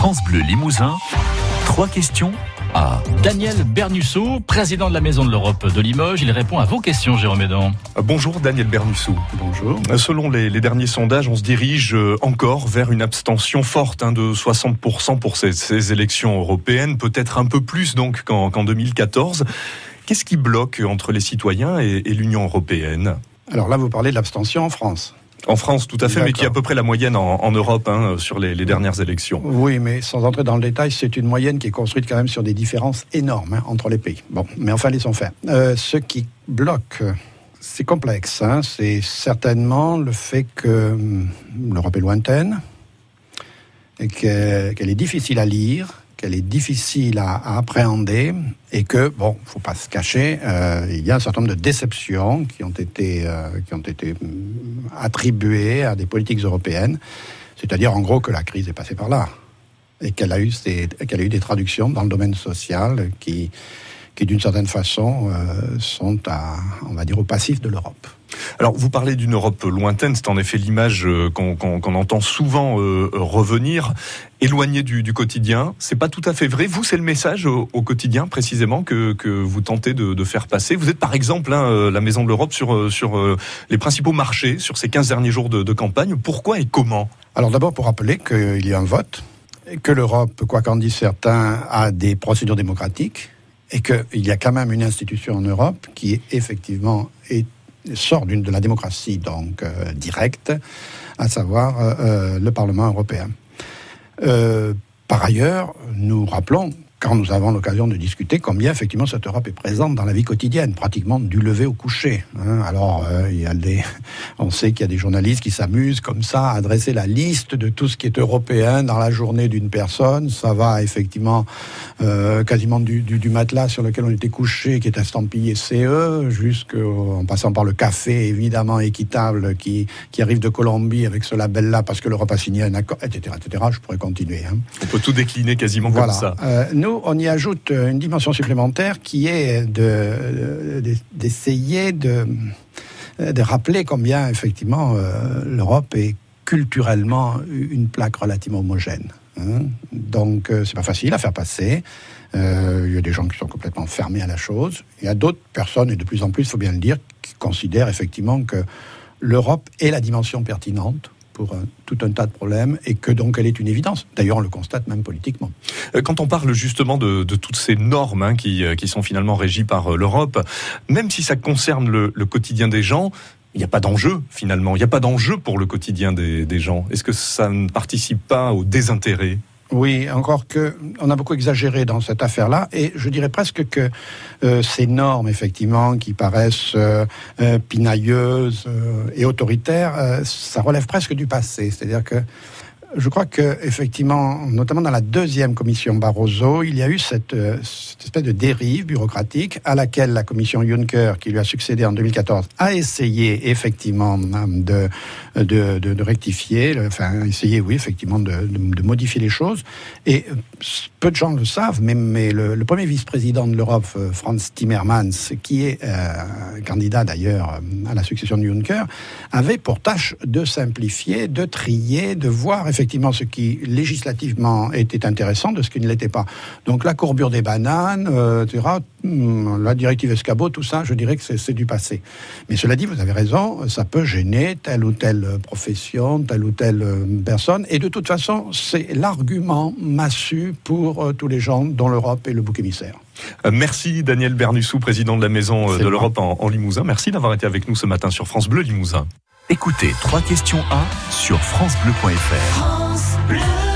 France Bleu Limousin, trois questions à Daniel Bernusso, président de la Maison de l'Europe de Limoges. Il répond à vos questions, Jérôme Edan. Bonjour Daniel Bernusso. Bonjour. Selon les, derniers sondages, on se dirige euh, encore vers une abstention forte hein, de 60% pour ces, élections européennes, peut-être un peu plus donc qu'en 2014. Qu'est-ce qui bloque entre les citoyens et l'Union européenne? Alors là, vous parlez de l'abstention en France. En France, tout à fait, mais qui est à peu près la moyenne en, Europe hein, sur les, dernières élections. Oui, mais sans entrer dans le détail, c'est une moyenne qui est construite quand même sur des différences énormes hein, entre les pays. Bon, mais enfin, laissons faire. Euh, ce qui bloque, c'est complexe. Hein, c'est certainement le fait que hum, l'Europe est lointaine, et qu'elle est difficile à lire, qu'elle est difficile à, appréhender et que, bon, faut pas se cacher, euh, il y a un certain nombre de déceptions qui ont été, euh, qui ont été mm, attribuées à des politiques européennes. C'est-à-dire, en gros, que la crise est passée par là et qu'elle a eu a eu des traductions dans le domaine social qui, qui d'une certaine façon, euh, sont à, on va dire, au passif de l'Europe. Alors, vous parlez d'une Europe lointaine, c'est en effet l'image euh, qu'on entend souvent euh, revenir, éloignée du, du quotidien. C'est pas tout à fait vrai. Vous, c'est le message au, quotidien, précisément, que, que vous tentez de, de, faire passer. Vous êtes, par exemple, hein, la Maison de l'Europe sur, sur les principaux marchés, sur ces 15 derniers jours de, de campagne. Pourquoi et comment? Alors, d'abord, pour rappeler qu'il y a un vote, que l'Europe, quoi qu'en disent certains, a des procédures démocratiques et qu'il y a quand même une institution en Europe qui effectivement sort de la démocratie donc euh, directe, à savoir euh, euh, le Parlement européen. par ailleurs, nous rappelons quand nous avons l'occasion de discuter combien effectivement cette Europe est présente dans la vie quotidienne, pratiquement du lever au coucher. Hein. Alors, euh, il y a des, on sait qu'il y a des journalistes qui s'amusent comme ça à dresser la liste de tout ce qui est européen dans la journée d'une personne. Ça va effectivement euh, quasiment du, du, du, matelas sur lequel on était couché, qui est estampillé CE, jusqu'en passant par le café évidemment équitable qui, qui arrive de Colombie avec ce label-là parce que l'Europe a signé un accord, etc., etc. Je pourrais continuer. Hein. On peut tout décliner quasiment comme ça. Euh, nous, on y ajoute une dimension supplémentaire qui est d'essayer de, de, rappeler combien, effectivement, euh, l'Europe est culturellement une plaque relativement homogène. Hein. Donc, euh, c'est pas facile à faire passer. Euh, il y a des gens qui sont complètement fermés à la chose. Il y a d'autres personnes, et de plus en plus, il faut bien le dire, qui considèrent effectivement que l'Europe est la dimension pertinente pour tout un tas de problèmes et que donc elle est une évidence. D'ailleurs, on le constate même politiquement. Euh, quand on parle justement de, toutes ces normes hein, qui, euh, qui, sont finalement régies par euh, l'Europe, même si ça concerne le, quotidien des gens, il n'y a pas d'enjeu finalement. Il n'y a pas d'enjeu pour le quotidien des, des gens. Est-ce que ça ne participe pas au désintérêt? Oui, encore que on a beaucoup exagéré dans cette affaire-là, et je dirais presque que euh, ces normes, effectivement, qui paraissent euh, euh, pinailleuses et autoritaires, ça relève presque du passé. C'est-à-dire que je crois que effectivement, notamment dans la deuxième commission Barroso, il y a eu cette, euh, espèce de dérive bureaucratique à laquelle la commission Juncker, qui lui a succédé en 2014, a essayé effectivement de, de, rectifier, enfin essayé, oui, effectivement, de, modifier les choses. Et peu de gens le savent, mais, le, premier vice-président de l'Europe, euh, Franz Timmermans, qui est euh, candidat d'ailleurs à la succession de Juncker, avait pour tâche de simplifier, de trier, de voir effectivement effectivement ce qui législativement était intéressant de ce qui ne l'était pas. Donc la courbure des bananes, euh, etc., hmm, la directive escabeau, tout ça, je dirais que c'est du passé. Mais cela dit, vous avez raison, ça peut gêner telle ou telle profession, telle ou telle euh, personne. Et de toute façon, c'est l'argument massu pour euh, tous les gens dont l'Europe est le bouc émissaire. Merci Daniel Bernussou, président de la Maison de l'Europe en, en Limousin. Merci d'avoir été avec nous ce matin sur France Bleu Limousin. Écoutez trois questions 1 sur FranceBleu.fr. France Bleu.